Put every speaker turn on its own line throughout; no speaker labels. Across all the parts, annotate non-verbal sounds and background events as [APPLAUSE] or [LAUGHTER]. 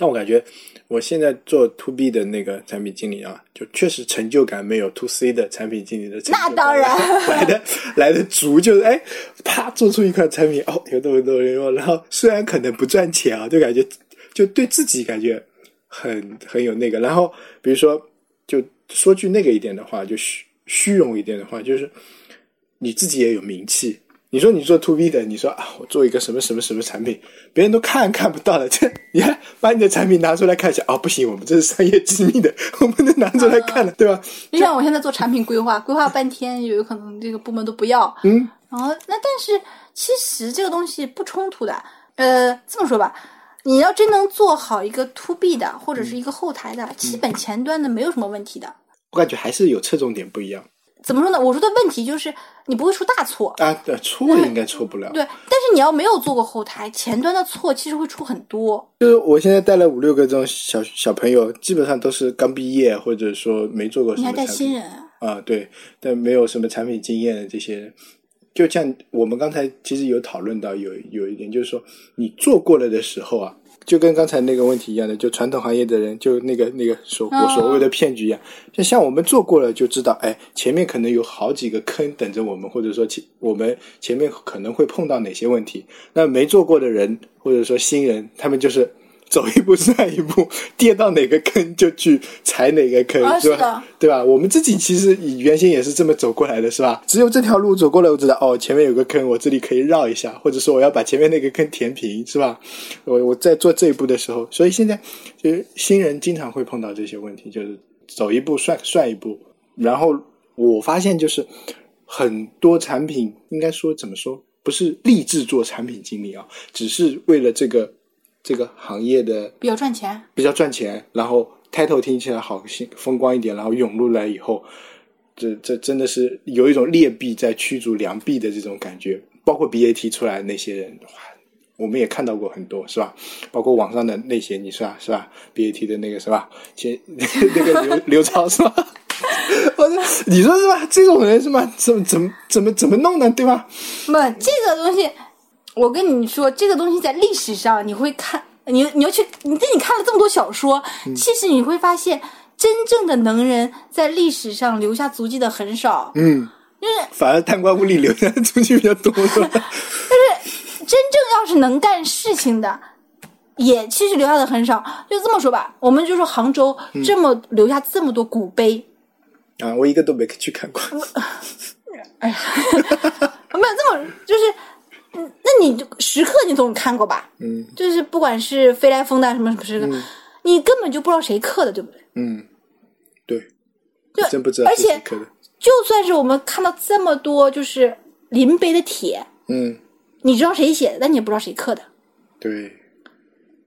但我感觉我现在做 to B 的那个产品经理啊，就确实成就感没有 to C 的产品经理的成就感
那当然 [LAUGHS]
来的来的足，就是哎，啪做出一款产品哦，有多有多人用，然后虽然可能不赚钱啊，就感觉就对自己感觉很很有那个。然后比如说，就说句那个一点的话，就虚虚荣一点的话，就是你自己也有名气。你说你做 to B 的，你说啊，我做一个什么什么什么产品，别人都看看不到的，[LAUGHS] 这你还把你的产品拿出来看一下，啊，不行，我们这是商业机密的，我不能拿出来看的，[LAUGHS] 对吧？
就像我现在做产品规划，规划半天，有可能这个部门都不要。
嗯，
然后那但是其实这个东西不冲突的。呃，这么说吧，你要真能做好一个 to B 的或者是一个后台的，基本前端的没有什么问题的。
我感觉还是有侧重点不一样
怎么说呢？我说的问题就是你不会出大错。
啊，对，错应该错不了。
对，但是你要没有做过后台，前端的错其实会出很多。
就是我现在带了五六个这种小小朋友，基本上都是刚毕业，或者说没做过什
你还带新人啊？
啊，对，但没有什么产品经验的这些人，就像我们刚才其实有讨论到有有一点，就是说你做过了的时候啊，就跟刚才那个问题一样的，就传统行业的人，就那个那个所我所谓的骗局一样，就像我们做过了就知道，哎，前面可能有好几个坑等着我们，或者说前我们前面可能会碰到哪些问题，那没做过的人或者说新人，他们就是。走一步算一步，[LAUGHS] 跌到哪个坑就去踩哪个坑，是吧？
啊是的
对吧？我们自己其实以原先也是这么走过来的，是吧？只有这条路走过来，我知道哦，前面有个坑，我这里可以绕一下，或者说我要把前面那个坑填平，是吧？我我在做这一步的时候，所以现在就是新人经常会碰到这些问题，就是走一步算算一步。然后我发现就是很多产品，应该说怎么说，不是立志做产品经理啊，只是为了这个这个行业的
比较赚钱。
比较赚钱，然后 title 听起来好兴风光一点，然后涌入来以后，这这真的是有一种劣币在驱逐良币的这种感觉。包括 BAT 出来的那些人，哇，我们也看到过很多，是吧？包括网上的那些，你是吧？是吧？BAT 的那个是吧？前 [LAUGHS] 那个刘刘超是吧？[LAUGHS] 我说你说是吧？这种人是吧？怎么怎么怎么怎么弄呢？对吧？
不，这个东西，我跟你说，这个东西在历史上你会看，你你要去，你等你看了这么多小说，其实你会发现，真正的能人在历史上留下足迹的很少。
嗯，
就是
反而贪官污吏留下的出去比较多，[LAUGHS] 但是？
真正要是能干事情的，也其实留下的很少。就这么说吧，我们就说杭州这么留下这么多古碑，
啊，我一个都没去看过。[LAUGHS]
哎呀 [LAUGHS] 没有这么就是，嗯，那你就时刻你总看过吧？
嗯
就是不管是飞来峰的什么什么时刻，你根本就不知道谁刻的，对不对？
嗯，对，
就
真不知道
而且。就算是我们看到这么多就是临碑的帖，
嗯，
你知道谁写的，但你也不知道谁刻的。
对，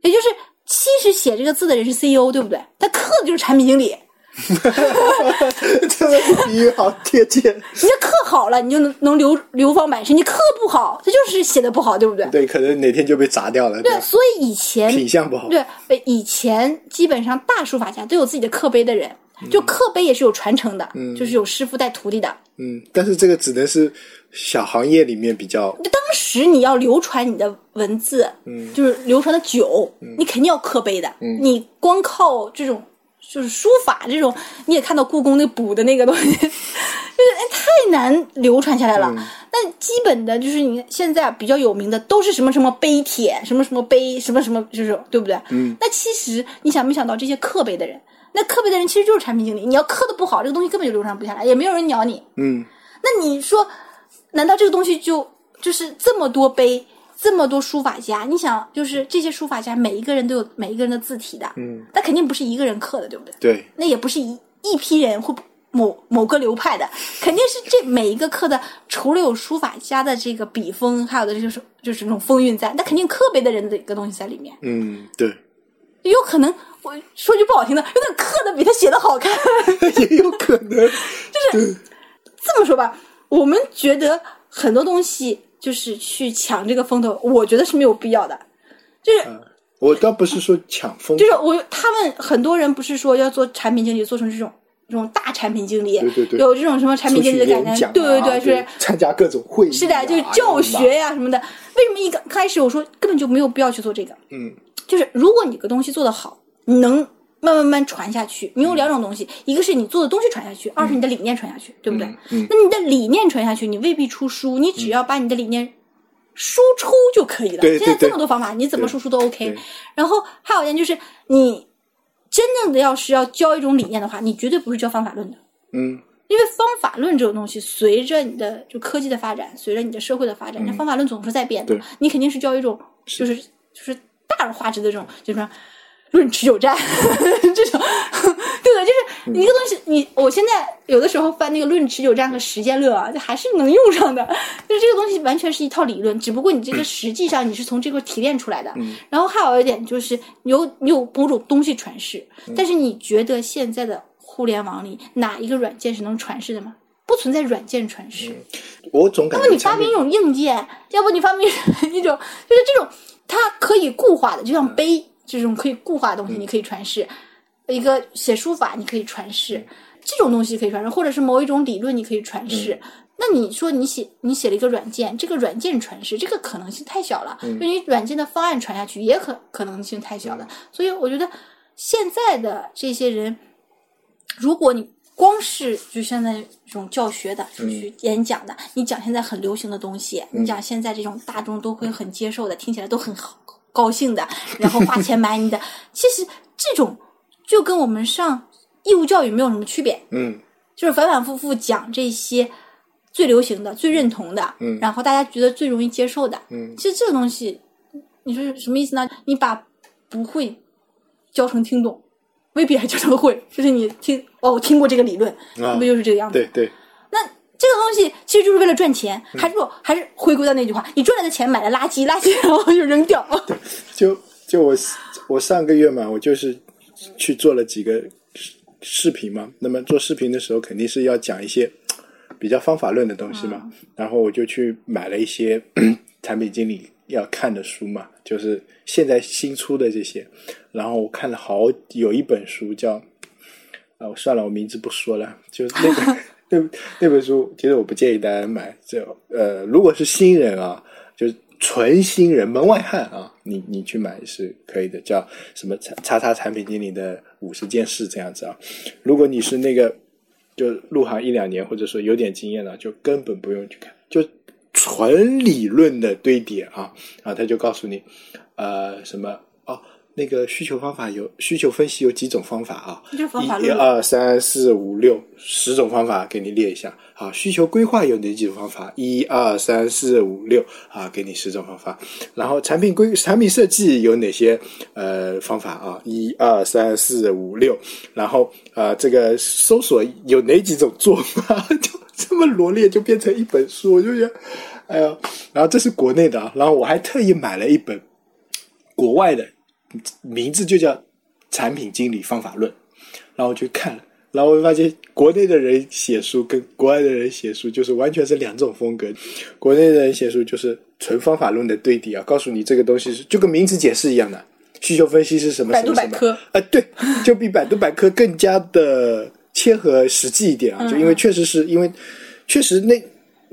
也就是其实写这个字的人是 CEO，对不对？他刻的就是产品经理。[LAUGHS]
这个比喻好贴切。
你这刻好了，你就能能流流芳百世；你刻不好，他就是写的不好，对不对？
对，可能哪天就被砸掉了，
对，
吧？
所以以前
品相不好。
对，呃以前基本上大书法家都有自己的刻碑的人，就刻碑也是有传承的，就是有师傅带徒弟的。
嗯，但是这个只能是小行业里面比较，
就当时你要流传你的文字，嗯，就是流传的久，你肯定要刻碑的。嗯，你光靠这种就是书法这种，你也看到故宫那补的那个东西，就是哎太难流传下来了。那基本的就是你现在比较有名的都是什么什么碑帖，什么什么碑，什么什么，就是对不对？嗯。那其实你想没想到这些刻碑的人，那刻碑的人其实就是产品经理。你要刻的不好，这个东西根本就流传不下来，也没有人鸟你。
嗯，
那你说，难道这个东西就就是这么多碑，这么多书法家？你想，就是这些书法家每一个人都有每一个人的字体的，
嗯，
那肯定不是一个人刻的，对不对？
对，
那也不是一一批人或某某个流派的，肯定是这每一个刻的，除了有书法家的这个笔锋，还有的就是就是那种风韵在，那肯定刻别的人的一个东西在里面。
嗯，对，
有可能我说句不好听的，有点刻的比他写的好看。[LAUGHS]
也有可能。[LAUGHS]
就是这么说吧，我们觉得很多东西就是去抢这个风头，我觉得是没有必要的。就是
我倒不是说抢风
就是我他们很多人不是说要做产品经理，做成这种这种大产品经理，
对对对
有这种什么产品经理的感觉，对对对，是
参加各种会议啊，
是的，就是教学呀、什么的。为什么一刚开始我说根本就没有必要去做这个？
嗯，
就是如果你个东西做得好，你能慢慢慢慢传下去。你有两种东西，一个是你做的东西传下去，二是你的理念传下去，对不对？
嗯
那你的理念传下去，你未必出书，你只要把你的理念输出就可以了。现在这么多方法，你怎么输出都 OK。然后还有一点就是，你真正的要是要教一种理念的话，你绝对不是教方法论的。
嗯
因为方法论这种东西，随着你的就科技的发展，随着你的社会的发展，那、方法论总是在变的。你肯定是教一种就是就是大而化之的这种，就是说论持久战这种，对的，就是一个东西，你我现在有的时候翻那个《论持久战》和实践论啊，就还是能用上的。就是这个东西完全是一套理论，只不过你这个实际上你是从这块提炼出来的。然后还有一点就是有你有某种东西传世，但是你觉得现在的互联网里哪一个软件是能传世的吗？不存在软件传世。
我总感觉
要不你发明一种硬件，要不你发明一种 [LAUGHS] 就是这种它可以固化的，就像碑这种可以固化的东西，你可以传世；一个写书法你可以传世，这种东西可以传世，或者是某一种理论你可以传世。那你说你写你写了一个软件，这个软件传世，这个可能性太小了。就你软件的方案传下去，也可可能性太小了。所以我觉得现在的这些人，如果你光是就现在这种教学的，就去演讲的，你讲现在很流行的东西，你讲现在这种大众都会很接受的，听起来都很好高兴的，然后花钱买你的，[LAUGHS] 其实这种就跟我们上义务教育没有什么区别，
嗯。
就是反反复复讲这些最流行的、最认同的，
嗯。
然后大家觉得最容易接受的，
嗯。
其实这个东西，你说什么意思呢？你把不会教成听懂，未必还教成会，就是你听哦，我听过这个理论，
啊。
不就是这个样子？
对对。
那这个东西其实就是为了赚钱，
嗯
还是说还是回归到那句话，你赚来的钱买了垃圾，垃圾然后就扔掉。[LAUGHS]
就就我我上个月嘛，我就是去做了几个视视频嘛。那么做视频的时候，肯定是要讲一些比较方法论的东西嘛。然后我就去买了一些 [CLEARS THROAT] 产品经理要看的书嘛，就是现在新出的这些。然后我看了好有一本书叫啊，我算了，我名字不说了，就是那个 [LAUGHS] 那那本书，其实我不建议大家买。就呃，如果是新人啊，就是纯新人门外汉啊，你你去买是可以的，叫什么叉叉产品经理的五十件事这样子啊。如果你是那个就入行一两年，或者说有点经验了，就根本不用去看，就纯理论的堆叠啊啊，他就告诉你呃什么。那个需求方法有需求分析有几种方法啊？一二三四五六十种方法给你列一下。好，需求规划有哪几种方法？一二三四五六啊，给你十种方法。然后产品规产品设计有哪些呃方法啊？一二三四五六。然后呃，这个搜索有哪几种做法？[LAUGHS] 就这么罗列，就变成一本书，我就觉得，哎呀，然后这是国内的啊，然后我还特意买了一本国外的。名字就叫《产品经理方法论》，然后我去看了，然后我发现国内的人写书跟国外的人写书就是完全是两种风格。国内的人写书就是纯方法论的对比啊，告诉你这个东西是就跟名词解释一样的，需求分析是什么
百
什么什么
度百科
啊、对，就比百度百科更加的切合实际一点啊，就因为确实是因为确实那。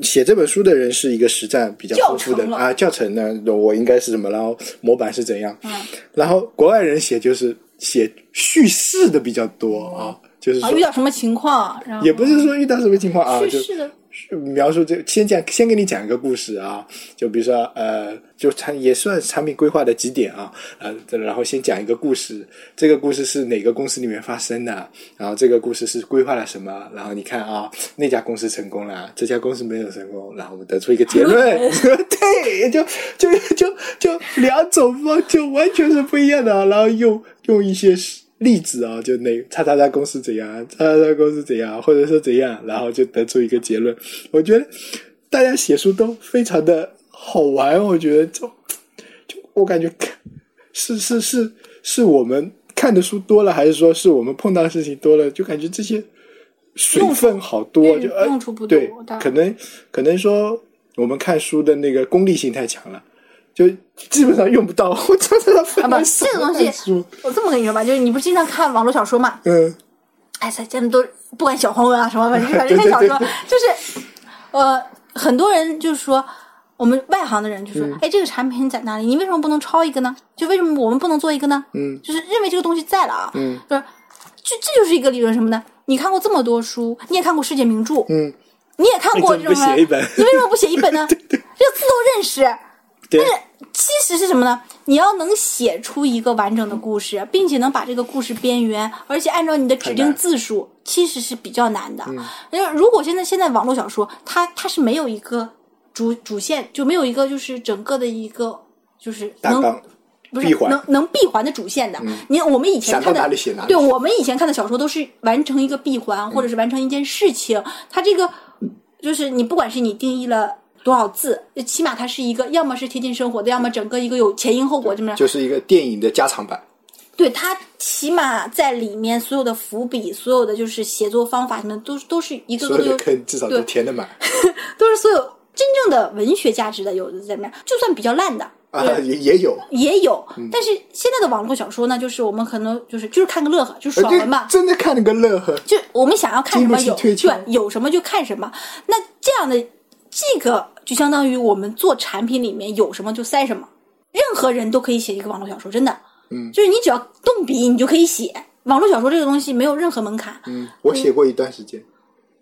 写这本书的人是一个实战比较丰富的啊，教程呢，我应该是什么，然后模板是怎样，
嗯。
然后国外人写就是写叙事的比较多啊，就是
遇到什么情况，然后
也不是说遇到什么情况啊，就
叙事的
描述这先讲先给你讲一个故事啊，就比如说呃，就产也算产品规划的几点啊，呃，然后先讲一个故事，这个故事是哪个公司里面发生的，然后这个故事是规划了什么，然后你看啊，那家公司成功了，这家公司没有成功，然后我们得出一个结论，[LAUGHS] 对，就就就就两种方就完全是不一样的啊，然后用用一些例子啊，就那叉叉叉公司怎样，叉叉叉公司怎样，或者说怎样，然后就得出一个结论。我觉得大家写书都非常的好玩，我觉得就就我感觉 [LAUGHS] 是是是是我们看的书多了，还是说是我们碰到的事情多了，就感觉这些水分好多，就呃
用处不多
对，可能可能说我们看书的那个功利性太强了。就基本上用不到，[LAUGHS] 我真的非
啊不，这个东西，我这么跟你说吧，就是你不是经常看网络小说嘛？
嗯，
哎，咱咱们都不管小黄文啊什么，反正反正看小说，就是呃，很多人就是说，我们外行的人就说，哎，这个产品在哪里？你为什么不能抄一个呢？就为什么我们不能做一个呢？
嗯，
就是认为这个东西在了啊，
嗯，
就是这这就是一个理论什么呢？你看过这么多书，你也看过世界名著，
嗯，
你也看过这种
不写一本
你为什么不写一本呢？[LAUGHS] 这个字都认识。
对
但是其实是什么呢？你要能写出一个完整的故事，并且能把这个故事边缘，而且按照你的指定字数，其实是比较难的。因为如果现在现在网络小说，它它是没有一个主主线，就没有一个就是整个的一个就是能不是能能闭环的主线的。你我们以前看的对我们以前看的小说都是完成一个闭环，或者是完成一件事情。它这个就是你不管是你定义了多少字，起码它是一个要么是贴近生活的，要么整个一个有前因后果这么样。
就是一个电影的加长版。
对它起码在里面所有的伏笔，所有的就是写作方法什么，都都是一个个都有
的坑至少都
对
填得满 [LAUGHS]
都是所有真正的文学价值的，有的在里面，就算比较烂的。
啊，也也有。
也有，
嗯
但是现在的网络小说呢，就是我们可能就是就是看个乐呵，就是爽文嘛，
真的看了个乐呵。
就我们想要看什么有对有什么就看什么。那这样的这个就相当于我们做产品里面有什么就塞什么，任何人都可以写一个网络小说，真的，
嗯，
就是你只要动笔，你就可以写。网络小说这个东西没有任何门槛，
嗯，我写过一段时间，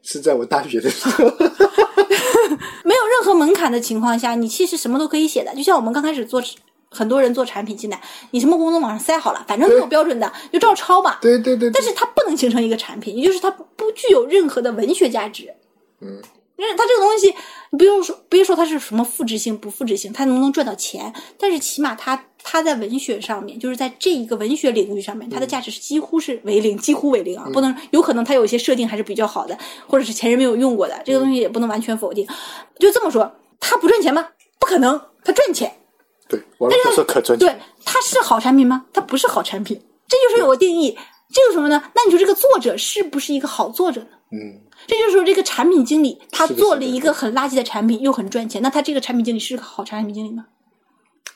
是在我大学的时候。[LAUGHS]
没有任何门槛的情况下，你其实什么都可以写的。就像我们刚开始做，很多人做产品进来，你什么功能往上塞好了，反正都有标准的，就照抄吧。
对对对，对
但是它不能形成一个产品，也就是它不不具有任何的文学价值。
嗯，
因为它这个东西，你不用说，别说它是什么复制性不复制性，它能不能赚到钱，但是起码它它在文学上面，就是在这一个文学领域上面，它的价值是几乎是为零，几乎为零啊，不能有可能它有一些设定还是比较好的，或者是前人没有用过的，这个东西也不能完全否定。就这么说，它不赚钱吗？不可能，它赚钱。
对，网络小说可赚钱
对
钱。，
它是好产品吗？它不是好产品，这就是有个定义。这个什么呢？那你说这个作者是不是一个好作者呢？
嗯，
这就是说，这个产品经理他做了一个很垃圾的产品，又很赚钱，那他这个产品经理是个好产品经理吗？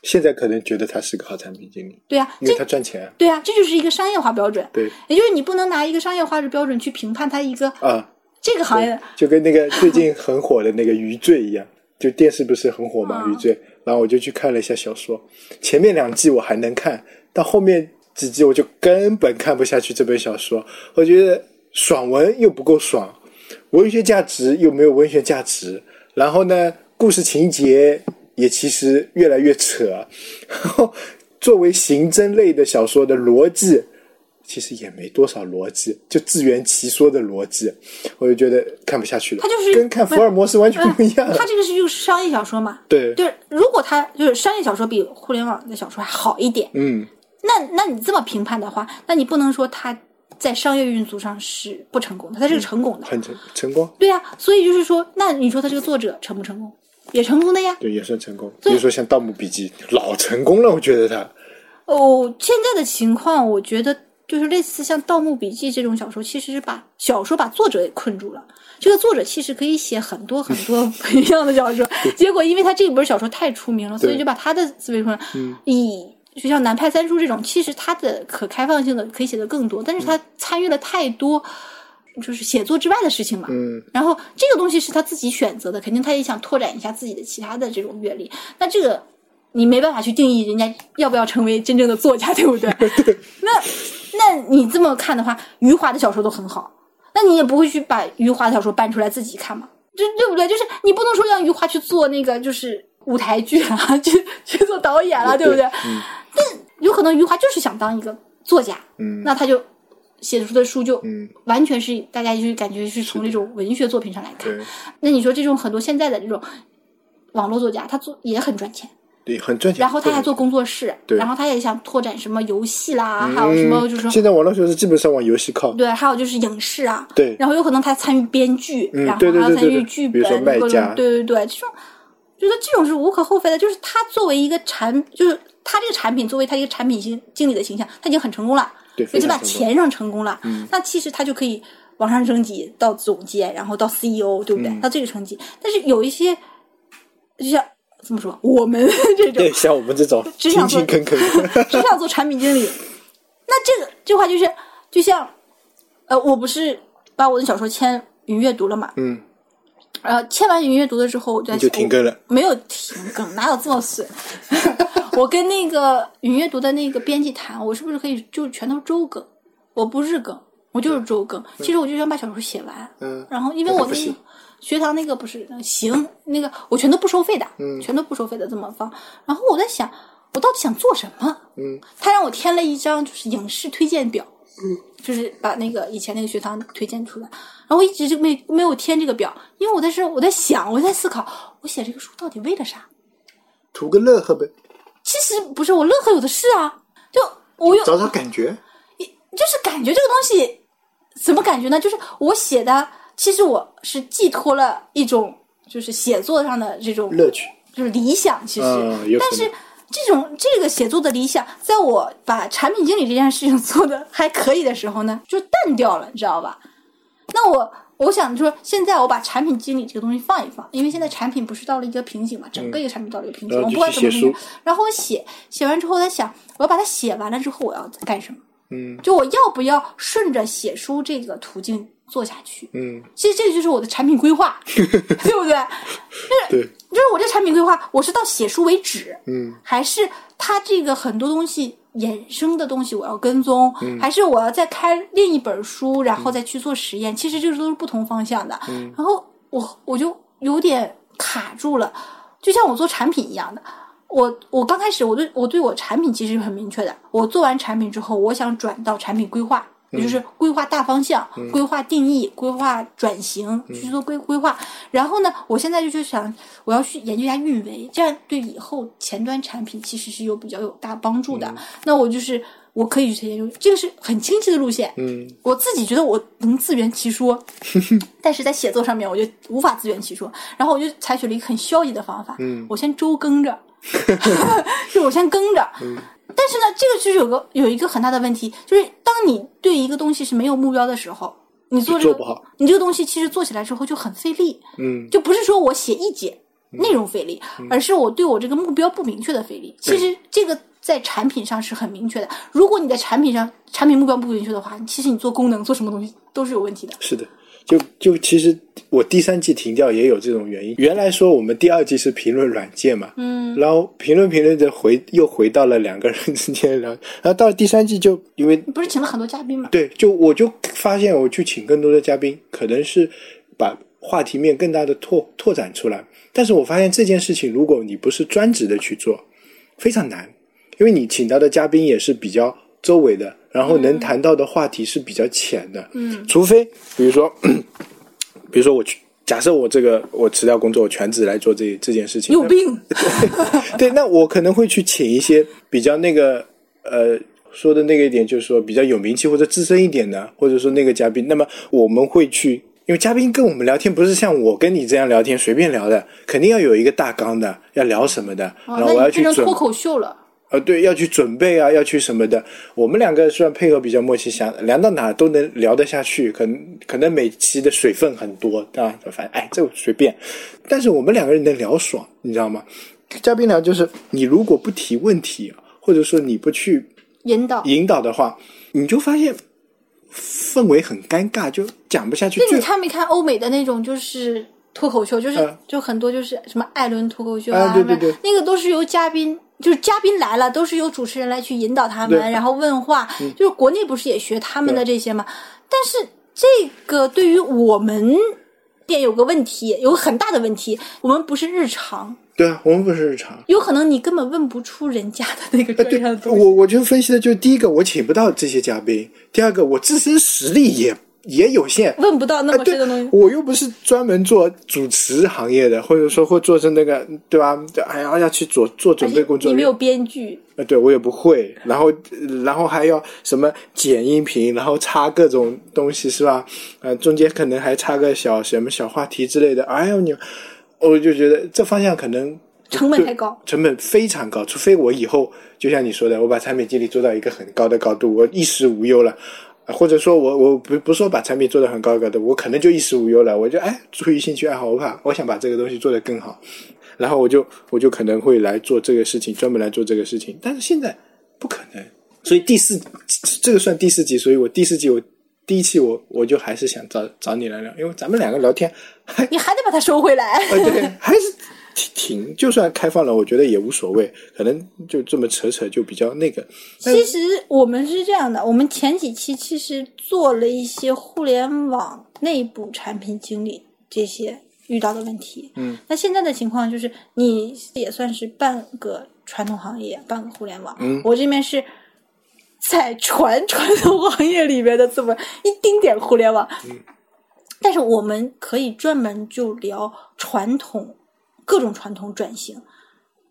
现在可能觉得他是个好产品经理，
对呀、
因为他赚钱啊。
对呀、这就是一个商业化标准。
对
也就是你不能拿一个商业化的标准去评判他一个
啊，
这个行业的。
就跟那个最近很火的那个《余罪》一样，就电视不是很火嘛，
嗯
余罪》，然后我就去看了一下小说，前面两季我还能看，到后面几集我就根本看不下去这本小说，我觉得爽文又不够爽，文学价值又没有文学价值，然后呢，故事情节也其实越来越扯，然后作为刑侦类的小说的逻辑。其实也没多少逻辑，就自圆其说的逻辑，我就觉得看不下去了。
它就是
跟看福尔摩斯完全不一样。
他这个是就是商业小说嘛？
对，
就是如果他就是商业小说比互联网的小说还好一点，
嗯，
那那你这么评判的话，那你不能说他在商业运作上是不成功的，他是个成功的。
很成成功，
对呀、所以就是说，那你说他这个作者成不成功？也成功的呀。
对，也算成功。比如说像《盗墓笔记》，老成功了，我觉得他。
哦，现在的情况，我觉得就是类似像《盗墓笔记》这种小说，其实是把小说把作者给困住了。这个作者其实可以写很多很多 [LAUGHS] 不一样的小说，结果因为他这本小说太出名了，所以就把他的思维困了。以就像南派三叔这种，其实他的可开放性的可以写的更多，但是他参与了太多就是写作之外的事情嘛。
嗯，
然后这个东西是他自己选择的，肯定他也想拓展一下自己的其他的这种阅历。那这个你没办法去定义人家要不要成为真正的作家，[LAUGHS] 对不对？那那你这么看的话，余华的小说都很好，那你也不会去把余华的小说搬出来自己看嘛？这对不对？就是你不能说让余华去做那个就是舞台剧啊，去 [LAUGHS] 去做导演了，对不对？
嗯。
但有可能余华就是想当一个作家，
嗯。
那他就写出的书就
嗯，
完全是大家就感觉是从那种文学作品上来看。
对。
那你说这种很多现在的这种网络作家，他做也很赚钱，
对，很赚钱。
然后他还做工作室，
对。
然后他也想拓展什么游戏啦，
嗯
还有什么就是说
现在网络小说基本上往游戏靠。
对，还有就是影视啊，
对。
然后有可能他参与编剧，
嗯
然后还要参与剧本，各种对对对，这种觉得这种是无可厚非的，就是他作为一个产，就是他这个产品作为他一个产品经经理的形象，他已经很成功了，
对，
而且把。钱上成功了，
嗯
那其实他就可以往上升级到总监，然后到 CEO，对不对？
嗯
到这个层级。但是有一些，就像怎么说，我们 [LAUGHS] 这种
对，像我们这种勤
只想做
勤恳恳的，
只想做产品经理，那这个这话就是，就像，呃，我不是把我的小说签云阅读了嘛？
嗯，
呃，签完云阅读的之后，我就
就停更了，
没有停更，哪有这么损？[LAUGHS] 我跟那个云阅读的那个编辑谈，我是不是可以就全都周更？我不日更，我就是周更。其实我就想把小说写完，
嗯，
然后因为我那个学堂那个不是行，那个我全都不收费的，
嗯，
全都不收费的这么放。然后我在想，我到底想做什么？
嗯，
他让我填了一张就是影视推荐表，
嗯，
就是把那个以前那个学堂推荐出来。然后我一直就没没有填这个表，因为我在这我在想，我在思考，我写这个书到底为了啥？
图个乐呵呗。
其实不是，我乐呵有的是啊，就我有
找找感觉，
就是感觉这个东西怎么感觉呢？就是我写的，其实我是寄托了一种就是写作上的这种
乐趣，
就是理想。其实，
嗯、
但是这种这个写作的理想，在我把产品经理这件事情做的还可以的时候呢，[LAUGHS] 就淡掉了，你知道吧？那我。我想说，现在我把产品经理这个东西放一放，因为现在产品不是到了一个瓶颈嘛，整个一个产品到了一个瓶颈，我不管怎么样。然后我写写完之后，我在想我要把它写完了之后，我要干什么？
嗯，
就我要不要顺着写书这个途径做下去？
嗯，
其实这个就是我的产品规划，[LAUGHS] 对不对？就是
对，
产品规划，我是到写书为止，
嗯，
还是它这个很多东西。衍生的东西我要跟踪，还是我要再开另一本书，然后再去做实验？其实这个都是不同方向的。然后我我就有点卡住了，就像我做产品一样的。我我刚开始我对我对我产品其实很明确的。我做完产品之后，我想转到产品规划，也就是规划大方向、规划定义、规划转型去做规规划。然后呢，我现在就就想我要去研究一下运维，这样对以后前端产品其实是有比较有大帮助的。那我就是我可以去研究，这个是很清晰的路线。
嗯，
我自己觉得我能自圆其说，[LAUGHS] 但是在写作上面我就无法自圆其说。然后我就采取了一个很消极的方法，
嗯，
我先周更着 [LAUGHS] [LAUGHS] 就我先更着。
嗯，
但是呢，这个就是有个有一个很大的问题，就是当你对一个东西是没有目标的时候，你做这个
做不好，
你这个东西其实做起来之后就很费力。
嗯，
就不是说我写一节内容费力，而是我对我这个目标不明确的费力。其实这个在产品上是很明确的。如果你在产品上产品目标不明确的话，其实你做功能做什么东西都是有问题的。
是的。就就其实我第三季停掉也有这种原因。原来说我们第二季是评论软件嘛，
嗯，
然后评论评论着回又回到了两个人之间聊，然后到了第三季就因为
不是请了很多嘉宾嘛，
对，就我就发现我去请更多的嘉宾，可能是把话题面更大的拓拓展出来。但是我发现这件事情，如果你不是专职的去做，非常难，因为你请到的嘉宾也是比较周围的。然后能谈到的话题是比较浅的，
嗯，
除非比如说，[CLEARS THROAT] 比如说我去，假设我这个我辞掉工作，我全职来做这这件事情，
有病，[LAUGHS]
对，那我可能会去请一些比较那个呃说的那个一点，就是说比较有名气或者资深一点的，或者说那个嘉宾，那么我们会去，因为嘉宾跟我们聊天不是像我跟你这样聊天随便聊的，肯定要有一个大纲的，要聊什么的，
哦、
然后我要去准
脱口秀了。
呃，对，要去准备啊，要去什么的。我们两个虽然配合比较默契，想聊到哪都能聊得下去，可能可能每期的水分很多啊，反正哎，这随便。但是我们两个人能聊爽，你知道吗？嘉宾聊就是你如果不提问题，或者说你不去
引导
引导的话，你就发现氛围很尴尬，就讲不下去。
那你看没看欧美的那种就是脱口秀，就是、
嗯、
就很多就是什么艾伦脱口秀
啊，对对对，
那个都是由嘉宾。就是嘉宾来了，都是由主持人来去引导他们，然后问话。
嗯、
就是国内不是也学他们的这些吗？但是这个对于我们店有个问题，有个很大的问题，我们不是日常。
对啊，我们不是日常。
有可能你根本问不出人家的那个专业的东
西。我我就分析的就是第一个，我请不到这些嘉宾；第二个，我自身实力也。也有限，
问不到那么深的东西。
啊、我又不是专门做主持行业的，或者说会做成那个，对吧？还要要去做做准备工作。
你没有编剧。
呃，对我也不会。然后，然后还要什么剪音频，然后插各种东西，是吧？呃，中间可能还插个小什么小话题之类的。哎呦你，我就觉得这方向可能
成本太高，
成本非常高。除非我以后就像你说的，我把产品经理做到一个很高的高度，我衣食无忧了。或者说我我不不说把产品做得很高高的，我可能就衣食无忧了。我就哎，出于兴趣爱好，我把我想把这个东西做得更好，然后我就我就可能会来做这个事情，专门来做这个事情。但是现在不可能，所以第四这个算第四集，所以我第四集我第一期我我就还是想找找你来聊，因为咱们两个聊天，还
你还得把它收回来。
呃，对，还是挺，就算开放了，我觉得也无所谓，可能就这么扯扯就比较那个。
其实我们是这样的，我们前几期其实做了一些互联网内部产品经理这些遇到的问题。
嗯，
那现在的情况就是，你也算是半个传统行业，半个互联网。
嗯，
我这边是。在传传统行业里面的这么一丁点互联网，嗯但是我们可以专门就聊传统各种传统转型，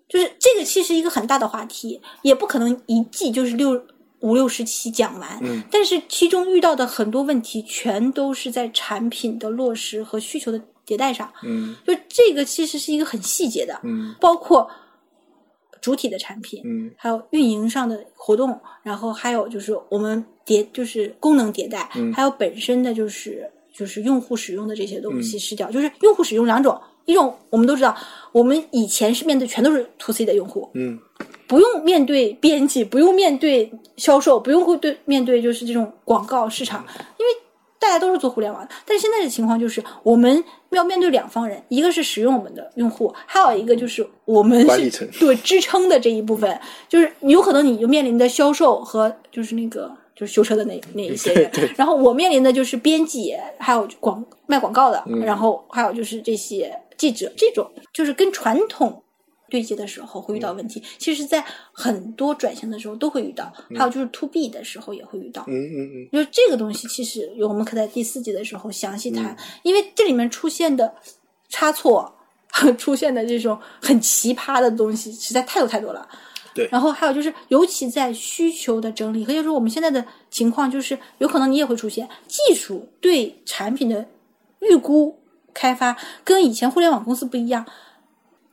就是这个其实一个很大的话题，也不可能一季就是六五六十期讲完。
嗯，
但是其中遇到的很多问题，全都是在产品的落实和需求的迭代上。
嗯，
就这个其实是一个很细节的。
嗯，
包括。主体的产品，
嗯，
还有运营上的活动，然后还有就是我们迭就是功能迭代，
嗯，
还有本身的就是就是用户使用的这些东西失掉，就是用户使用两种，一种我们都知道，我们以前是面对全都是 to C 的用户，
嗯，
不用面对编辑，不用面对销售，不用会对面对就是这种广告市场，因为。大家都是做互联网的，但是现在的情况就是，我们要面对两方人，一个是使用我们的用户，还有一个就是我们是对支撑的这一部分，就是有可能你就面临的销售和就是那个就是修车的那那一些人，然后我面临的就是编辑，还有广卖广告的，然后还有就是这些记者，这种就是跟传统。对接的时候会遇到问题，其实，在很多转型的时候都会遇到，还有就是 to B 的时候也会遇到。
嗯嗯嗯，
就是这个东西，其实我们可在第四季的时候详细谈，因为这里面出现的差错，[LAUGHS] 出现的这种很奇葩的东西，实在太多太多了。
对。
然后还有就是，尤其在需求的整理，可以说我们现在的情况就是，有可能你也会出现技术对产品的预估开发跟以前互联网公司不一样。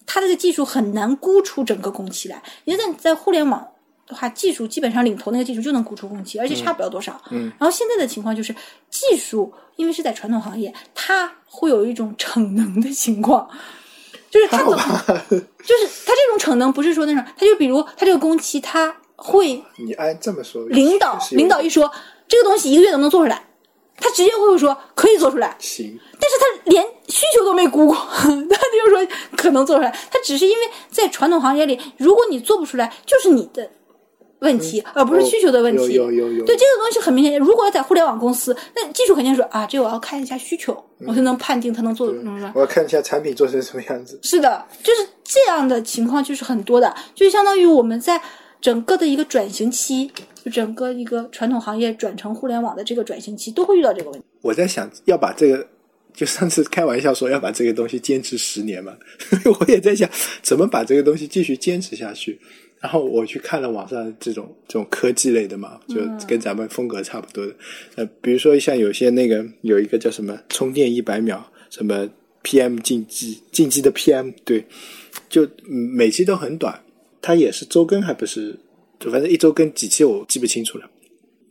它这个技术很难估出整个工期来。一旦在互联网的话，技术基本上领头那个技术就能估出工期，而且差不了多少。
嗯。
然后现在的情况就是，技术因为是在传统行业，它会有一种逞能的情况，就是他怎么，[LAUGHS] 就是他这种逞能不是说那种，他就比如他这个工期，他会
你按这么说，
领导领导一说这个东西一个月能不能做出来？他直接会说可以做出来，
行，
但是他连需求都没估过，[LAUGHS] 他就说可能做出来。他只是因为在传统行业里，如果你做不出来，就是你的问题，而不是需求的问题。
有有有。
对这个东西很明显，如果在互联网公司，那技术肯定说啊，这我要看一下需求，我才能判定它能做。
我要看一下产品做成什么样子。
是的，就是这样的情况就是很多的，就相当于我们在整个的一个转型期。就整个一个传统行业转成互联网的这个转型期，都会遇到这个问题。
我在想要把这个，就上次开玩笑说要把这个东西坚持十年嘛，[LAUGHS] 我也在想怎么把这个东西继续坚持下去。然后我去看了网上这种这种科技类的嘛，就跟咱们风格差不多的。呃，比如说像有些那个有一个叫什么充电一百秒，什么 PM 竞技竞技的 PM，对，就每期都很短，它也是周更还不是。就反正一周更几期我记不清楚了，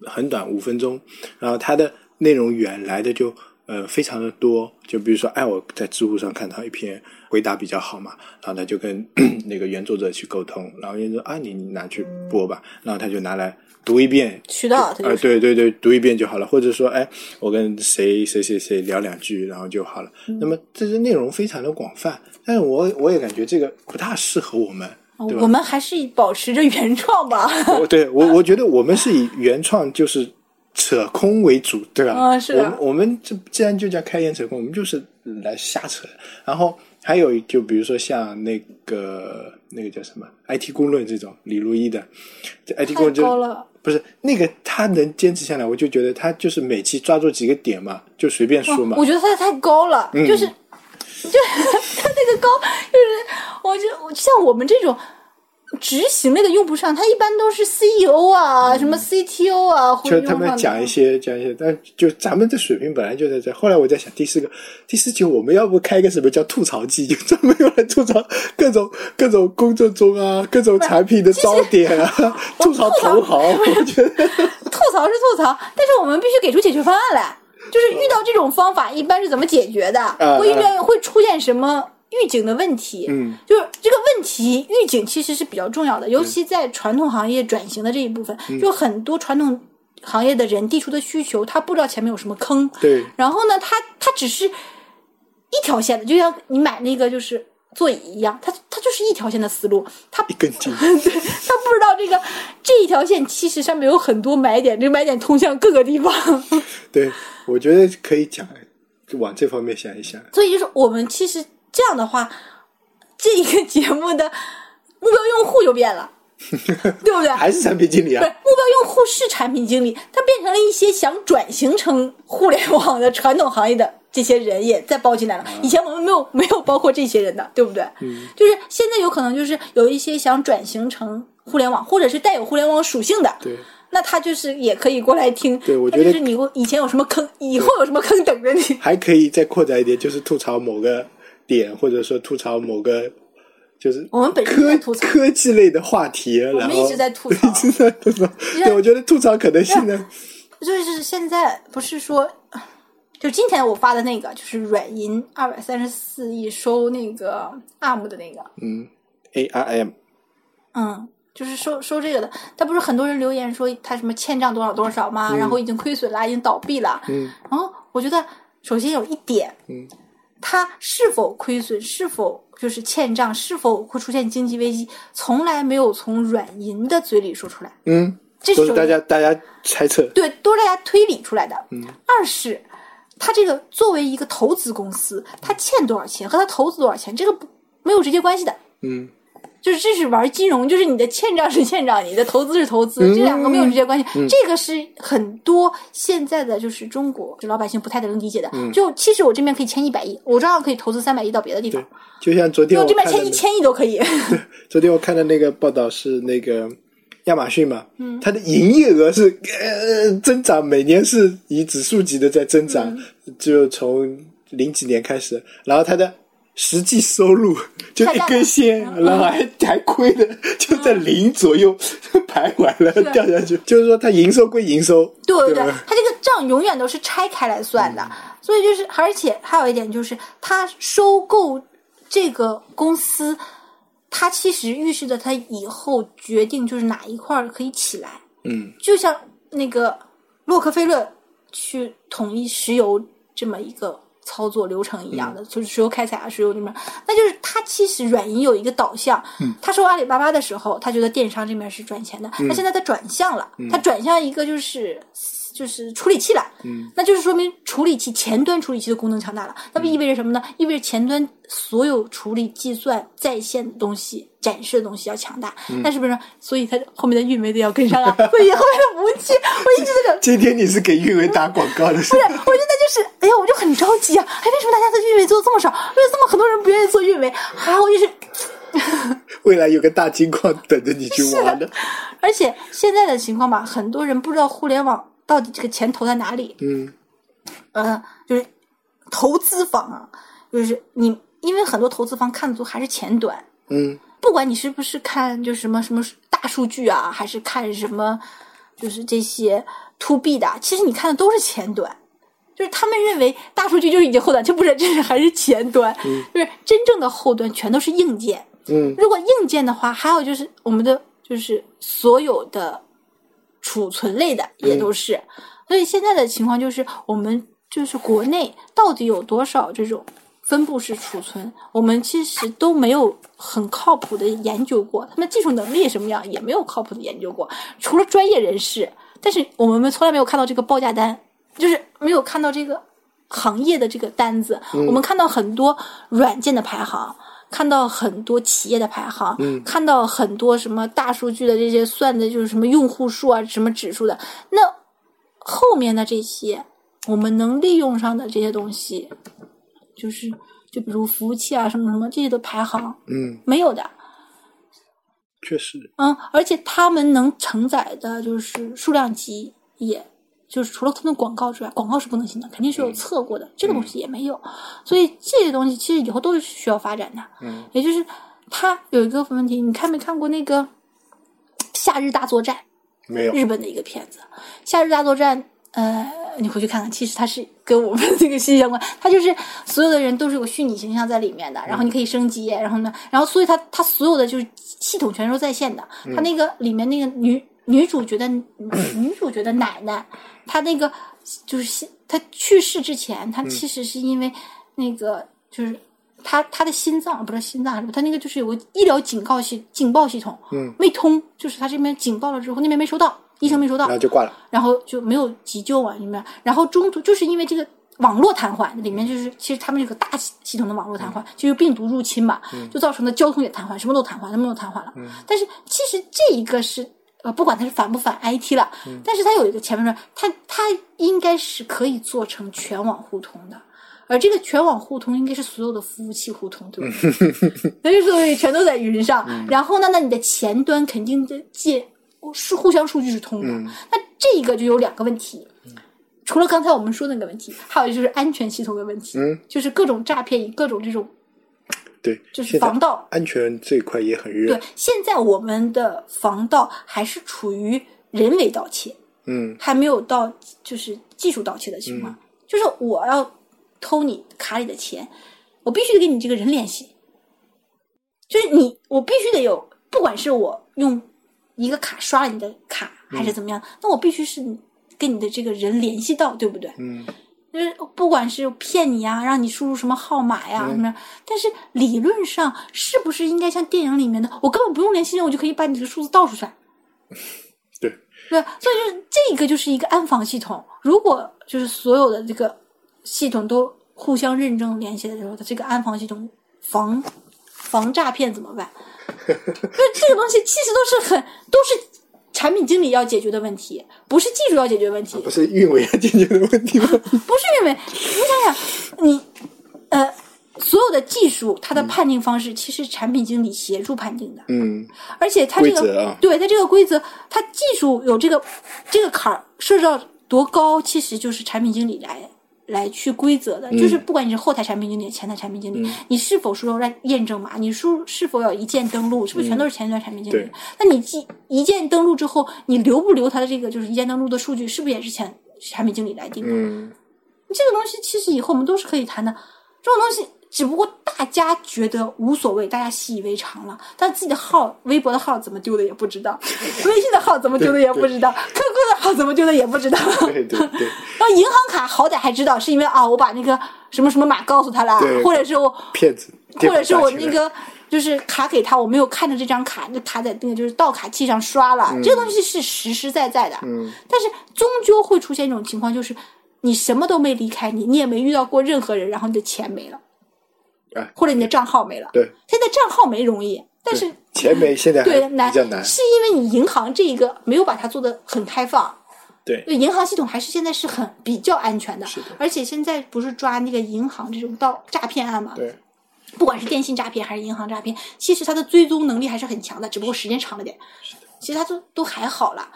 很短五分钟，然后它的内容远来的就呃非常的多，就比如说哎我在知乎上看到一篇回答比较好嘛，然后他就跟 [CLEARS THROAT] 那个原作者去沟通，然后原作啊你你拿去播吧，然后他就拿来读一遍
渠道啊
对对对读一遍就好了，或者说哎我跟谁谁谁谁聊两句然后就好了，那么这些内容非常的广泛，但是我我也感觉这个不大适合我们。
我们还是保持着原创吧。
对，我我觉得我们是以原创就是扯空为主，对吧？
啊，是。
我们我们这既然就叫开眼扯空，我们就是来瞎扯。然后还有就比如说像那个那个叫什么 IT 公论这种李如一的，IT 公论就不是那个他能坚持下来，我就觉得他就是每期抓住几个点嘛，就随便说嘛。
我觉得他太高了，就是。就 [LAUGHS] 他那个高，[LAUGHS] 就是我就像我们这种执行类的用不上，他一般都是 CEO 啊，什么 CTO 啊，
就他们讲一些讲一些，但就咱们的水平本来就在这。后来我在想，第四个、第四集我们要不开个什么叫吐槽季，就专门用来吐槽各种 [LAUGHS] 各种工作中啊，各种产品的糟点啊，吐槽同行。我觉得
吐槽是吐槽，但是我们必须给出解决方案来。就是遇到这种方法，一般是怎么解决的？会遇到会出现什么预警的问题？
嗯，
就是这个问题预警其实是比较重要的，尤其在传统行业转型的这一部分，就很多传统行业的人递出的需求，他不知道前面有什么坑，
对，
然后呢，他他只是一条线的，就像你买那个就是座椅一样，他他就是一条线的思路，他
一根筋，
对 [LAUGHS] 他不知道这个这一条线其实上面有很多买点，这个买点通向各个地方，[LAUGHS]
对我觉得可以讲，往这方面想一想。
所以就是我们其实这样的话，这一个节目的目标用户就变了。[LAUGHS] 对不对？
还是产品经理啊？
对，目标用户是产品经理，他变成了一些想转型成互联网的传统行业的这些人也在包进来了。以前我们没有 [LAUGHS] 没有包括这些人的，对不对？
嗯，
就是现在有可能就是有一些想转型成互联网，或者是带有互联网属性的，
对，
那他就是也可以过来听。
对，我觉得
就是你以前有什么坑，以后有什么坑等着你。
还可以再扩展一点，就是吐槽某个点，或者说吐槽某个。就是
我们本
科科技类的话题，然后
我们一直在吐槽，[LAUGHS]
一直在吐槽。对，我觉得吐槽可能性呢，
就是现在不是说，就今天我发的那个，就是软银二百三十四亿收那个 ARM 的那个，
嗯，ARM，
嗯，就是收收这个的。他不是很多人留言说他什么欠账多少多少吗？然后已经亏损了，已经倒闭了。
嗯，
然后我觉得首先有一点，
嗯，
他是否亏损，是否。就是欠账是否会出现经济危机，从来没有从软银的嘴里说出来。
嗯，
这是
大家大家猜测，
对，都是大家推理出来的。
嗯，
二是他这个作为一个投资公司，他欠多少钱和他投资多少钱，这个不没有直接关系的。
嗯。
就是这是玩金融，就是你的欠账是欠账，你的投资是投资，这两个没有直接关系。这个是很多现在的就是中国就老百姓不太能理解的。就其实我这边可以欠一百亿，我照样可以投资三百亿到别的地方。
就像昨天我
这边欠一千亿都可以。[LAUGHS]
昨天我看的那个报道是那个亚马逊嘛，它的营业额是呃增长，每年是以指数级的在增长，就从零几年开始，然后它的。实际收入 [LAUGHS] 就一根线，然后还还亏的，就在零左右 [LAUGHS] 徘徊了，掉下去。就是说，它营收归营收，
对对对，它这个账永远都是拆开来算的。所以就是，而且还有一点就是，它收购这个公司，它其实预示着它以后决定就是哪一块可以起来。
嗯，
就像那个洛克菲勒去统一石油这么一个。操作流程一样的，就是石油开采啊，石油这边，那就是他其实软银有一个导向。
嗯，
他收阿里巴巴的时候，他觉得电商这边是赚钱的，他现在他转向了，他转向一个就是。就是处理器了，
嗯，
那就是说明处理器前端处理器的功能强大了，那么意味着什么呢？意味着前端所有处理、计算、在线的东西、展示的东西要强大，那是不是？所以它后面的运维得要跟上啊，所以后面的服务器，我一直在想。
今天你是给运维打广告的，是
不是？我现在就是，哎呀，我就很着急啊！哎，为什么大家的运维做的这么少？为什么这么很多人不愿意做运维？啊，我就是，[LAUGHS]
未来有个大金矿等着你去挖呢。
而且现在的情况吧，很多人不知道互联网。到底这个钱投在哪里？
嗯，
呃，就是投资方啊，就是你，因为很多投资方看的都还是前端。
嗯，
不管你是不是看就什么什么大数据啊，还是看什么，就是这些 to B 的，其实你看的都是前端。就是他们认为大数据就是已经后端，就不是，这是还是前端。
嗯，
就是真正的后端全都是硬件。
嗯，
如果硬件的话，还有就是我们的就是所有的。储存类的也都是，所以现在的情况就是，我们就是国内到底有多少这种分布式储存，我们其实都没有很靠谱的研究过，他们技术能力什么样也没有靠谱的研究过，除了专业人士，但是我们从来没有看到这个报价单，就是没有看到这个行业的这个单子，我们看到很多软件的排行。看到很多企业的排行，看到很多什么大数据的这些算的，就是什么用户数啊，什么指数的。那后面的这些我们能利用上的这些东西，就是就比如服务器啊，什么什么这些的排行，
嗯，
没有的。
确实。
嗯，而且他们能承载的就是数量级也。就是除了他们广告之外，广告是不能行的，肯定是有测过的，这个东西也没有，所以这些东西其实以后都是需要发展的。
嗯，
也就是它有一个问题，你看没看过那个《夏日大作战》？
没有，
日本的一个片子，《夏日大作战》。呃，你回去看看，其实它是跟我们这个息息相关。它就是所有的人都是有虚拟形象在里面的，然后你可以升级，然后呢，然后所以它它所有的就是系统全都在线的。它那个里面那个女。女主角的 [CLEARS THROAT] 女主角的奶奶，她那个就是她去世之前，她其实是因为那个就是她她的心脏不是心脏，她那个就是有个医疗警告系警报系统，
嗯，
没通，就是她这边警报了之后，那边没收到，医生没收到，
然后就挂了，
然后就没有急救啊，里面，然后中途就是因为这个。网络瘫痪，里面就是其实他们有个大系统的网络瘫痪，就是病毒入侵嘛，就造成的交通也瘫痪，什么都瘫痪，什么都瘫痪了。但是其实这一个是呃，不管它是反不反 IT 了，但是它有一个前面说，它它应该是可以做成全网互通的，而这个全网互通应该是所有的服务器互通，对吧？[LAUGHS] 那就所以全都在云上，然后呢，那你的前端肯定的借是互相数据是通的，那这个就有两个问题。除了刚才我们说的那个问题，还有就是安全系统的问题，
嗯，
就是各种诈骗，各种这种，
对，
就是防盗
安全这一块也很热。
对，现在我们的防盗还是处于人为盗窃，
嗯，
还没有到就是技术盗窃的情况。就是我要偷你卡里的钱，我必须得跟你这个人联系，就是你，我必须得有，不管是我用一个卡刷了你的卡，还是怎么样，那我必须是。跟你的这个人联系到，对不对？
嗯，
就是不管是骗你呀，让你输入什么号码呀什么，但是理论上是不是应该像电影里面的，我根本不用联系人，我就可以把你的数字倒出来？[LAUGHS]
对
对，所以就是这个就是一个安防系统。如果就是所有的这个系统都互相认证联系的时候，它这个安防系统防防诈骗怎么办？那 [LAUGHS] 这个东西其实都是很都是。产品经理要解决的问题，不是技术要解决问题，
不是运维要解决的问题吗？不
是运维，你想想，你呃，所有的技术它的判定方式，其实产品经理协助判定的。
嗯，
而且它这个对它这个规则，它技术有这个这个坎儿设置到多高，其实就是产品经理来。来去规则的，就是不管你是后台产品经理、前台产品经理，你是否输入让验证码，你输是否要一键登录，是不是全都是前端产品经理？那你一一键登录之后，你留不留他的这个就是一键登录的数据，是不是也是前产品经理来定的？
嗯，
这个东西其实以后我们都是可以谈的，这种东西。只不过大家觉得无所谓，大家习以为常了。但自己的号、微博的号怎么丢的也不知道，微信的号怎么丢的也不知道，QQ 的号怎么丢的也不知道。
对对对。
然后银行卡好歹还知道，是因为啊，我把那个什么什么码告诉他了，或者是我
骗子，
或者是我那个就是卡给他，我没有看着这张卡，那卡在那个就是盗卡器上刷了。这个东西是实实在在的。
嗯。
但是终究会出现一种情况，就是你什么都没离开你，你也没遇到过任何人，然后你的钱没了。或者你的账号没了，
对，
现在账号没容易，但是
钱没现在
对
难，比较难，
是因为你银行这一个没有把它做的很开放，
对，
银行系统还是现在是很比较安全的，
是的，
而且现在不是抓那个银行这种盗诈骗案嘛，
对，
不管是电信诈骗还是银行诈骗，其实它的追踪能力还是很强的，只不过时间长了点，其他都都还好啦，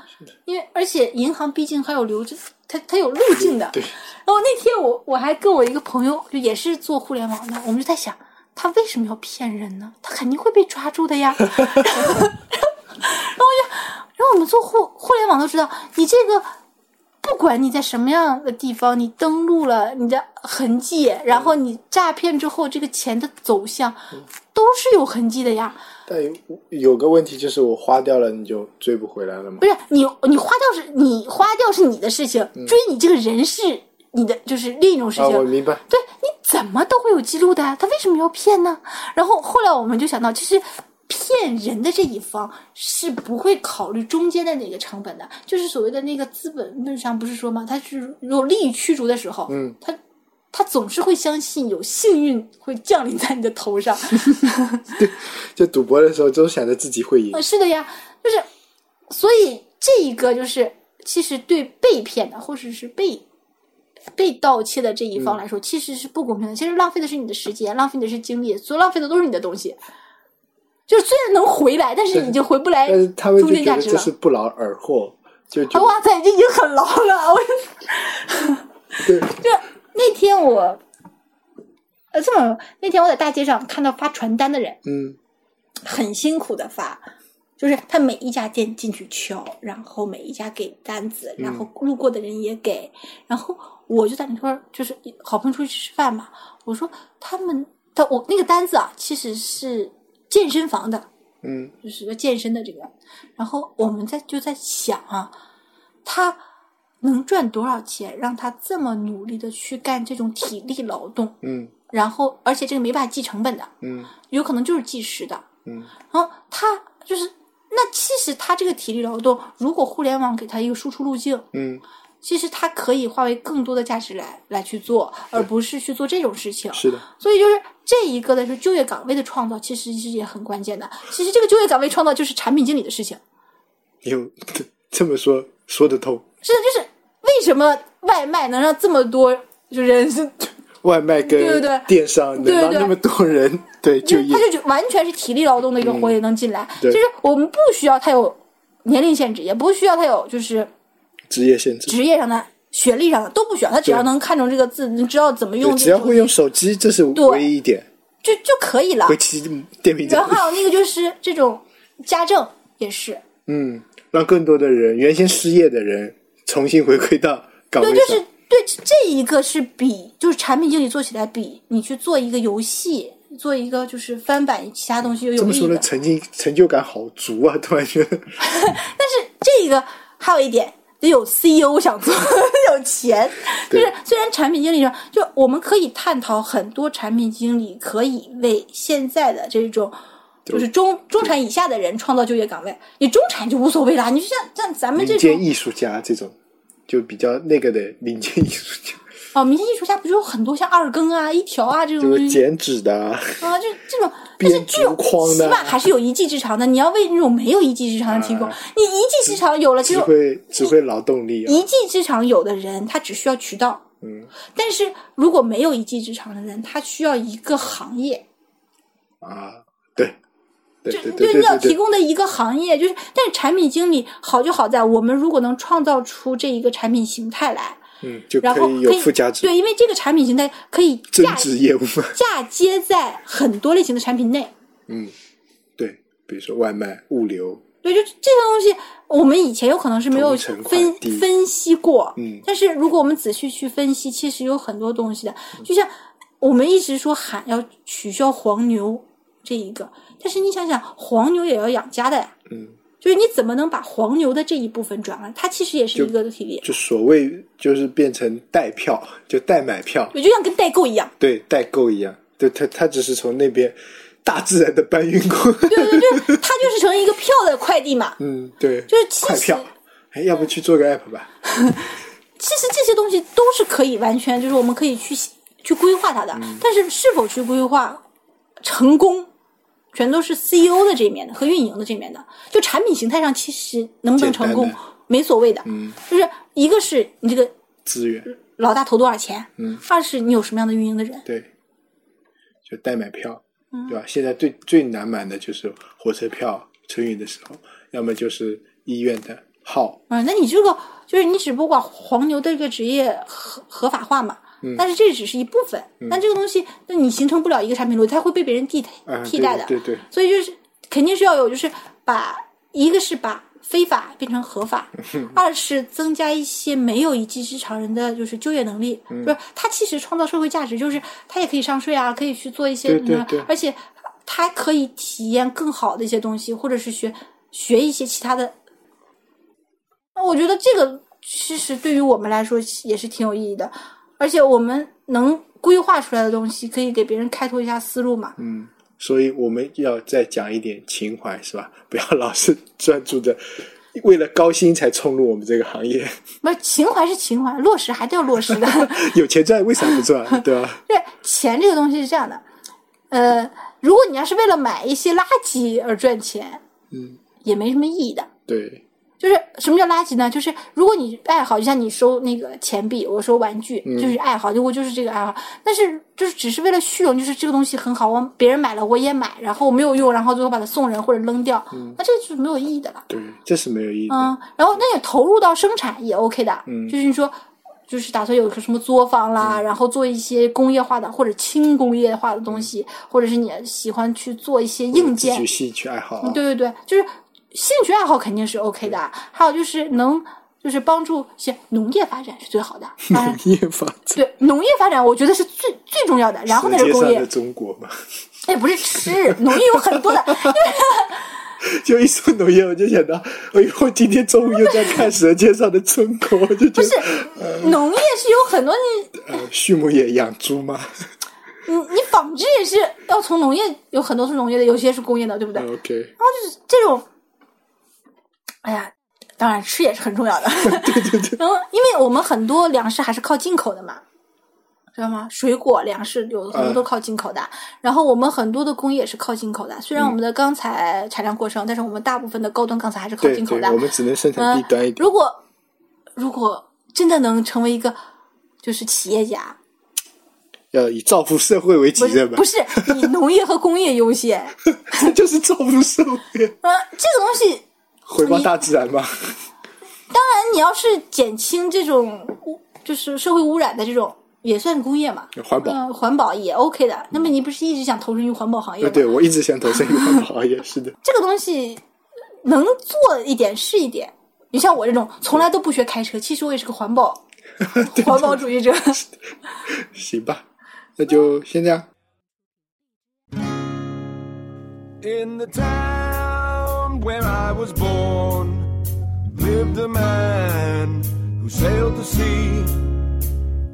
因为而且银行毕竟还有留着。它它有路径的，
对，
然后那天我我还跟我一个朋友就也是做互联网的，我们就在想。他为什么要骗人呢？他肯定会被抓住的呀。[LAUGHS] 然后，然后就，然后我们做互互联网都知道，你这个不管你在什么样的地方，你登录了你的痕迹，然后你诈骗之后，这个钱的走向都是有痕迹的呀。
但有个问题就是，我花掉了，你就追不回来了吗？
不是你，你花掉是你花掉是你的事情，追你这个人是。你的就是另一种事情，
我明白。
对，你怎么都会有记录的呀？他为什么要骗呢？然后后来我们就想到，其实骗人的这一方是不会考虑中间的那个成本的，就是所谓的那个资本论上不是说吗？他是有利益驱逐的时候，
嗯，
他他总是会相信有幸运会降临在你的头上。[LAUGHS]
对，就赌博的时候都想着自己会赢。
是的呀，就是所以这一个就是其实对被骗的或者是被。被盗窃的这一方来说，其实是不公平的。其实浪费的是你的时间，浪费的是精力，所浪费的都是你的东西。就是虽然能回来，但是已经回不来。
但是他们就觉得这是不劳而获。就
哇塞，这已经很劳了。我 [LAUGHS]
对，
就那天我呃，这么那天我在大街上看到发传单的人，
嗯，
很辛苦的发，就是他每一家店进去敲，然后每一家给单子，然后路过的人也给，然后。我就在那块儿，就是好朋友出去吃饭嘛。我说他们，他我那个单子啊，其实是健身房的，
嗯，
就是个健身的这个。然后我们在就在想啊，他能赚多少钱，让他这么努力的去干这种体力劳动？
嗯
然后而且这个没办法计成本的，
嗯
有可能就是计时的。
嗯
然后他就是那其实他这个体力劳动，如果互联网给他一个输出路径，
嗯，
其实他可以化为更多的价值来来去做，而不是去做这种事情。
是的，
所以就是这一个的是就业岗位的创造，其实是也很关键的。其实这个就业岗位创造就是产品经理的事情。
有 [LAUGHS] 这么说说得通。
是的，就是为什么外卖能让这么多就人是，
外卖跟
对对对。
电商能
对。对
让那么多人 [LAUGHS] 对就业
它，就完全是体力劳动的一个活也能进来。
对。
就是我们不需要他有年龄限制，也不需要他有就是
职业限制，
职业上的、学历上的都不需要，他只要能看中这个字，你知道怎么用
只要会用手机，这是唯一一点。
就就可以了。
会骑电瓶车
然，后还有那个就是这种家政也是，
嗯，让更多的人原先失业的人重新回归到岗位
对，就是对这一个是比就是产品经理做起来比你去做一个游戏，做一个就是翻版其他东西有
这么说呢，
有意义的。
成就成就感好足啊！[LAUGHS] 突然觉得，[LAUGHS]
但是这个还有一点。得有 CEO 想做，[LAUGHS] 有钱。就是虽然产品经理上，就我们可以探讨很多产品经理可以为现在的这种就是中中产以下的人创造就业岗位。你中产就无所谓啦，你就像像咱们这种
艺术家这种，就比较那个的民间艺术家，[LAUGHS]
哦，民间艺术家不就有很多像二更啊、一条啊这种
剪纸的啊，
啊，就这种，[LAUGHS] 但是
编
这种
竹筐的
起码还是有一技之长的。你要为那种没有一技之长的提供，
啊。
你一技之长有了，就
只会只会劳动力啊。
一技之长有的人他只需要渠道，
嗯。
但是如果没有一技之长的人，他需要一个行业，
啊，对对对
就你要提供的一个行业，就是但是产品经理好就好在我们如果能创造出这一个产品形态来，
嗯，就
然后
可以有附加值，
对，因为这个产品形态可以
增
嫁
值业务嘛。[LAUGHS]
嫁接在很多类型的产品内。
嗯，对，比如说外卖、物流，
对，就这个东西，我们以前有可能是没有分分析过，
嗯
但是如果我们仔细去分析，其实有很多东西的。就像我们一直说喊要取消黄牛这一个，但是你想想，黄牛也要养家的呀，
嗯，
就是你怎么能把黄牛的这一部分转完？它其实也是一个体力，
就所谓就是变成代票，就代买票，
对，就像跟代购一样。
对，代购一样，对，他他只是从那边大自然的搬运过，
对对对，[LAUGHS] 它就是成一个票的快递嘛。
嗯，对，
就是
快票，哎，要不去做个 app 吧？[LAUGHS]
其实这些东西都是可以完全，就是我们可以去去规划它的，
嗯
但是是否去规划成功，全都是 CEO 的这一面的和运营的这面的。就产品形态上，其实能不能成功没所谓的，
嗯，
就是一个是你这个
资源，
老大投多少钱，
嗯，
二是你有什么样的运营的人，
对，就代买票，
嗯
对吧？现在最最难买的就是火车票，春运的时候，要么就是医院的号，
嗯，那你这个就是你只不过把黄牛的这个职业合合法化嘛。但是这只是一部分，但这个东西，那你形成不了一个产品逻辑，它会被别人替
啊，
替代的。
对对对，
所以就是肯定是要有，就是把一个是把非法变成合法，二是增加一些没有一技之长人的就是就业能力，
嗯。
就是他其实创造社会价值，就是他也可以上税啊，可以去做一些，
对对对。
而且他可以体验更好的一些东西，或者是学学一些其他的。那我觉得这个其实对于我们来说也是挺有意义的，而且我们能规划出来的东西，可以给别人开拓一下思路嘛。
嗯，所以我们要再讲一点情怀，是吧？[LAUGHS] 不要老是专注着为了高薪才冲入我们这个行业，[LAUGHS]
不是情怀是情怀，落实还是要落实的。[LAUGHS]
有钱赚为啥不赚？对吧？
对，钱这个东西是这样的，呃，如果你要是为了买一些垃圾而赚钱，
嗯，
也没什么意义的。
对，
就是什么叫垃圾呢？就是如果你爱好，就像你收那个钱币，我收玩具，就是爱好，就我就是这个爱好。但是就是只是为了虚荣，就是这个东西很好，我别人买了我也买，然后我没有用，然后最后把它送人或者扔掉，那这就是没有意义的了。
对，这是没有意义的。
嗯，然后那也投入到生产也 OK 的，
嗯
就是你说，就是打算有个什么作坊啦，然后做一些工业化的或者轻工业化的东西，或者是你喜欢去做一些硬件
继，续兴趣爱好啊，
对对对，就是兴趣爱好肯定是 OK 的，还有就是能就是帮助一些农业发展是最好的。
农业发展，
对农业发展，我觉得是最最重要的。然后那是工业。
中国嘛。
哎不是吃，农业有很多的，[LAUGHS]
就一说农业，我就想到，哎呦，今天中午又在看《舌尖上的中国》，我就觉
不是
得，
农业是有很多你
呃，畜牧业养猪吗
你你纺织也是要从农业，有很多是农业的，有些是工业的，对不对
？？OK，
然后就是这种，哎呀，当然吃也是很重要的。[LAUGHS] 对对对。然后，因为我们很多粮食还是靠进口的嘛，知道吗？水果、粮食有很多都靠进口的。然后我们很多的工业也是靠进口的。虽然我们的钢材产量过剩，但是我们大部分的高端钢材还是靠进口的。
对，我们只能生产低端一点。
如果如果真的能成为一个就是企业家，
要以造福社会为己任吧
不是不？是以农业和工业优先，[LAUGHS]
就是造福社会，
呃，这个东西
回报大自然嘛。[LAUGHS]
当然，你要是减轻这种污，就是社会污染的这种，也算工业嘛，
环保
嗯，环保也 OK 的。那么你不是一直想投身于环保行业吗？
对对，我一直想投身于环保行业，[LAUGHS] 是的。
这个东西能做一点是一点。你像我这种从来都不学开车，其实我也是个环保 [LAUGHS] 环保主义者。
行吧，那就先这样。
In the where I was born. Lived a man who sailed the sea,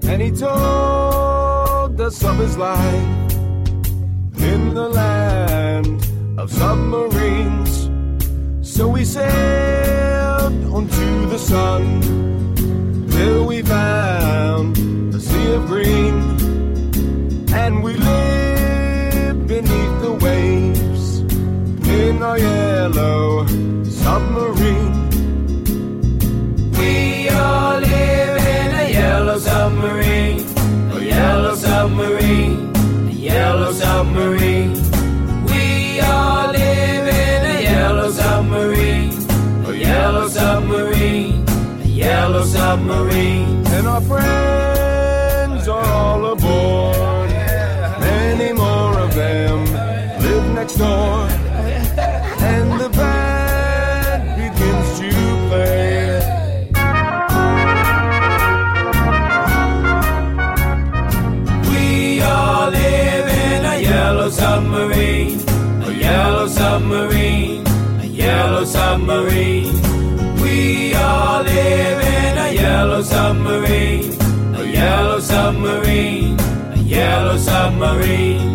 and he told us of his life in the land of submarines. So we sailed onto the sun till we found a sea of green, and we lived beneath the waves. In our yellow submarine. We all live in a yellow submarine, a yellow submarine, a yellow submarine. We all live in a yellow submarine, a yellow submarine, a yellow submarine. And our friends submarine, a yellow submarine.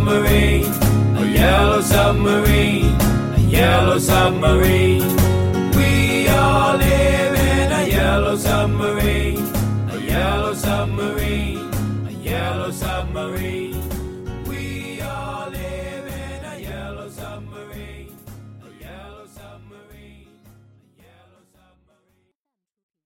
Submarine, a yellow submarine, a yellow submarine.